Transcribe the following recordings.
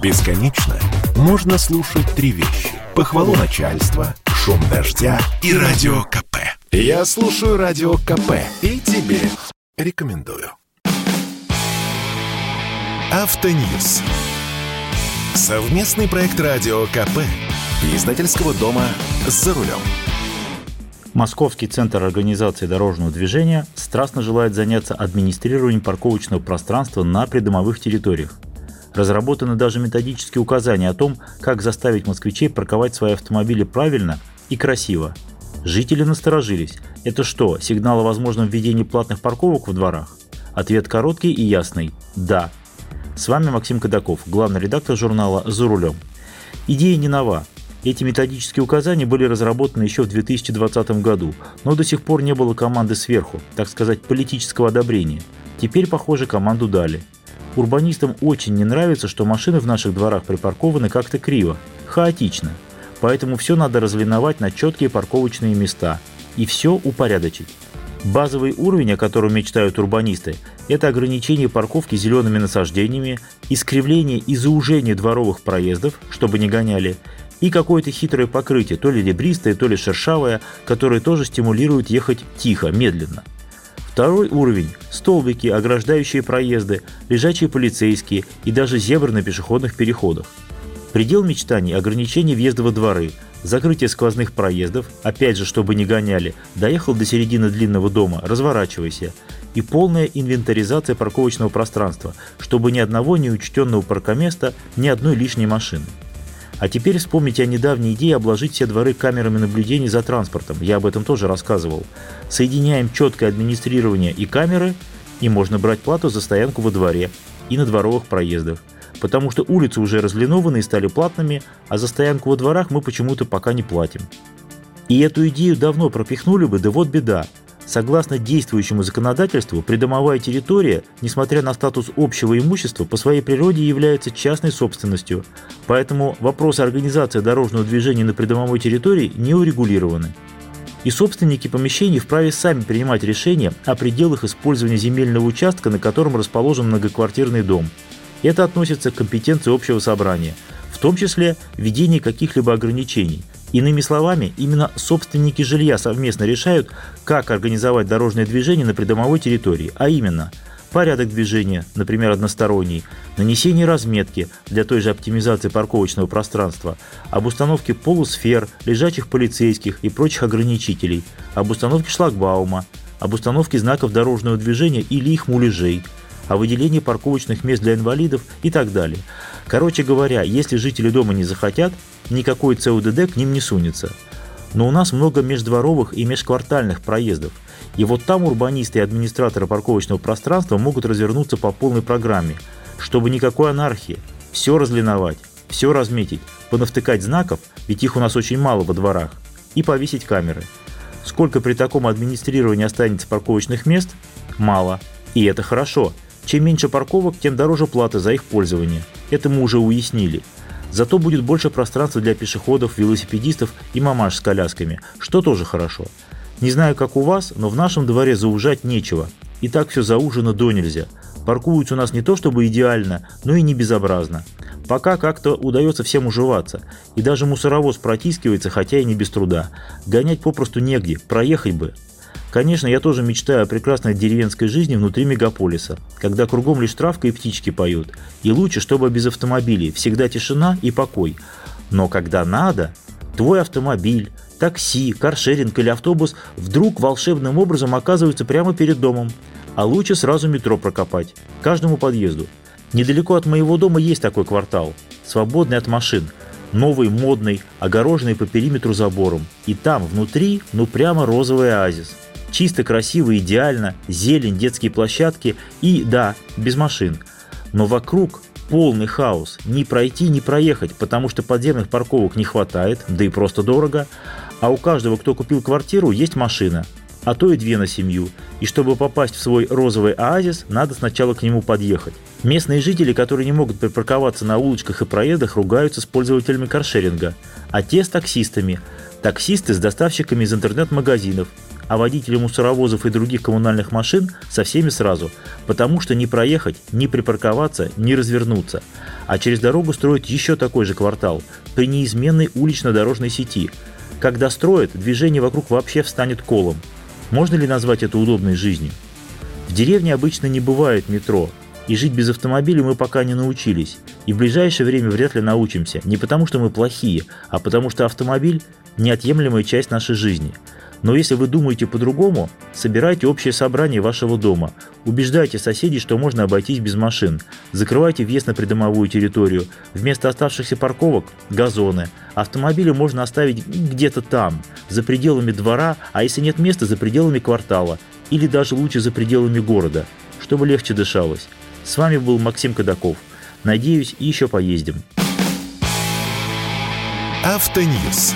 Бесконечно можно слушать три вещи. Похвалу начальства, шум дождя и радио КП. Я слушаю радио КП и тебе рекомендую. Автоньюз. Совместный проект радио КП. Издательского дома «За рулем». Московский центр организации дорожного движения страстно желает заняться администрированием парковочного пространства на придомовых территориях. Разработаны даже методические указания о том, как заставить москвичей парковать свои автомобили правильно и красиво. Жители насторожились. Это что, сигнал о возможном введении платных парковок в дворах? Ответ короткий и ясный – да. С вами Максим Кадаков, главный редактор журнала «За рулем». Идея не нова. Эти методические указания были разработаны еще в 2020 году, но до сих пор не было команды сверху, так сказать, политического одобрения. Теперь, похоже, команду дали – Урбанистам очень не нравится, что машины в наших дворах припаркованы как-то криво, хаотично. Поэтому все надо разлиновать на четкие парковочные места и все упорядочить. Базовый уровень, о котором мечтают урбанисты, это ограничение парковки зелеными насаждениями, искривление и заужение дворовых проездов, чтобы не гоняли, и какое-то хитрое покрытие, то ли ребристое, то ли шершавое, которое тоже стимулирует ехать тихо, медленно – Второй уровень – столбики, ограждающие проезды, лежачие полицейские и даже зебры на пешеходных переходах. Предел мечтаний – ограничение въезда во дворы, закрытие сквозных проездов, опять же, чтобы не гоняли, доехал до середины длинного дома, разворачивайся, и полная инвентаризация парковочного пространства, чтобы ни одного неучтенного паркоместа, ни одной лишней машины. А теперь вспомните о недавней идее обложить все дворы камерами наблюдения за транспортом. Я об этом тоже рассказывал. Соединяем четкое администрирование и камеры, и можно брать плату за стоянку во дворе и на дворовых проездах. Потому что улицы уже разлинованы и стали платными, а за стоянку во дворах мы почему-то пока не платим. И эту идею давно пропихнули бы, да вот беда. Согласно действующему законодательству, придомовая территория, несмотря на статус общего имущества, по своей природе является частной собственностью, поэтому вопросы организации дорожного движения на придомовой территории не урегулированы. И собственники помещений вправе сами принимать решения о пределах использования земельного участка, на котором расположен многоквартирный дом. Это относится к компетенции общего собрания, в том числе введение каких-либо ограничений – Иными словами, именно собственники жилья совместно решают, как организовать дорожное движение на придомовой территории, а именно порядок движения, например, односторонний, нанесение разметки для той же оптимизации парковочного пространства, об установке полусфер, лежачих полицейских и прочих ограничителей, об установке шлагбаума, об установке знаков дорожного движения или их муляжей, о выделении парковочных мест для инвалидов и так далее. Короче говоря, если жители дома не захотят, никакой ЦУДД к ним не сунется. Но у нас много междворовых и межквартальных проездов. И вот там урбанисты и администраторы парковочного пространства могут развернуться по полной программе, чтобы никакой анархии. Все разлиновать, все разметить, понавтыкать знаков, ведь их у нас очень мало во дворах, и повесить камеры. Сколько при таком администрировании останется парковочных мест? Мало. И это хорошо. Чем меньше парковок, тем дороже платы за их пользование. Это мы уже уяснили. Зато будет больше пространства для пешеходов, велосипедистов и мамаш с колясками, что тоже хорошо. Не знаю, как у вас, но в нашем дворе заужать нечего. И так все заужено до нельзя. Паркуются у нас не то чтобы идеально, но и не безобразно. Пока как-то удается всем уживаться. И даже мусоровоз протискивается, хотя и не без труда. Гонять попросту негде, проехать бы. Конечно, я тоже мечтаю о прекрасной деревенской жизни внутри мегаполиса, когда кругом лишь травка и птички поют. И лучше, чтобы без автомобилей, всегда тишина и покой. Но когда надо, твой автомобиль, такси, каршеринг или автобус вдруг волшебным образом оказываются прямо перед домом. А лучше сразу метро прокопать, каждому подъезду. Недалеко от моего дома есть такой квартал, свободный от машин, новый, модный, огороженный по периметру забором. И там, внутри, ну прямо розовый оазис – Чисто, красиво, идеально, зелень, детские площадки и, да, без машин. Но вокруг полный хаос. Ни пройти, ни проехать, потому что подземных парковок не хватает, да и просто дорого. А у каждого, кто купил квартиру, есть машина, а то и две на семью. И чтобы попасть в свой розовый оазис, надо сначала к нему подъехать. Местные жители, которые не могут припарковаться на улочках и проездах, ругаются с пользователями каршеринга, а те с таксистами. Таксисты с доставщиками из интернет-магазинов, а водители мусоровозов и других коммунальных машин со всеми сразу, потому что не проехать, не припарковаться, не развернуться. А через дорогу строят еще такой же квартал при неизменной улично-дорожной сети. Когда строят, движение вокруг вообще встанет колом. Можно ли назвать это удобной жизнью? В деревне обычно не бывает метро, и жить без автомобиля мы пока не научились. И в ближайшее время вряд ли научимся. Не потому, что мы плохие, а потому, что автомобиль – неотъемлемая часть нашей жизни. Но если вы думаете по-другому, собирайте общее собрание вашего дома. Убеждайте соседей, что можно обойтись без машин. Закрывайте въезд на придомовую территорию. Вместо оставшихся парковок – газоны. Автомобили можно оставить где-то там, за пределами двора, а если нет места – за пределами квартала. Или даже лучше за пределами города, чтобы легче дышалось. С вами был Максим Кадаков. Надеюсь, еще поездим. Автоньюз.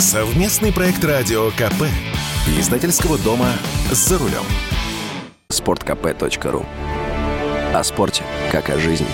Совместный проект радио КП. Издательского дома «За рулем». Спорткп.ру О спорте, как о жизни.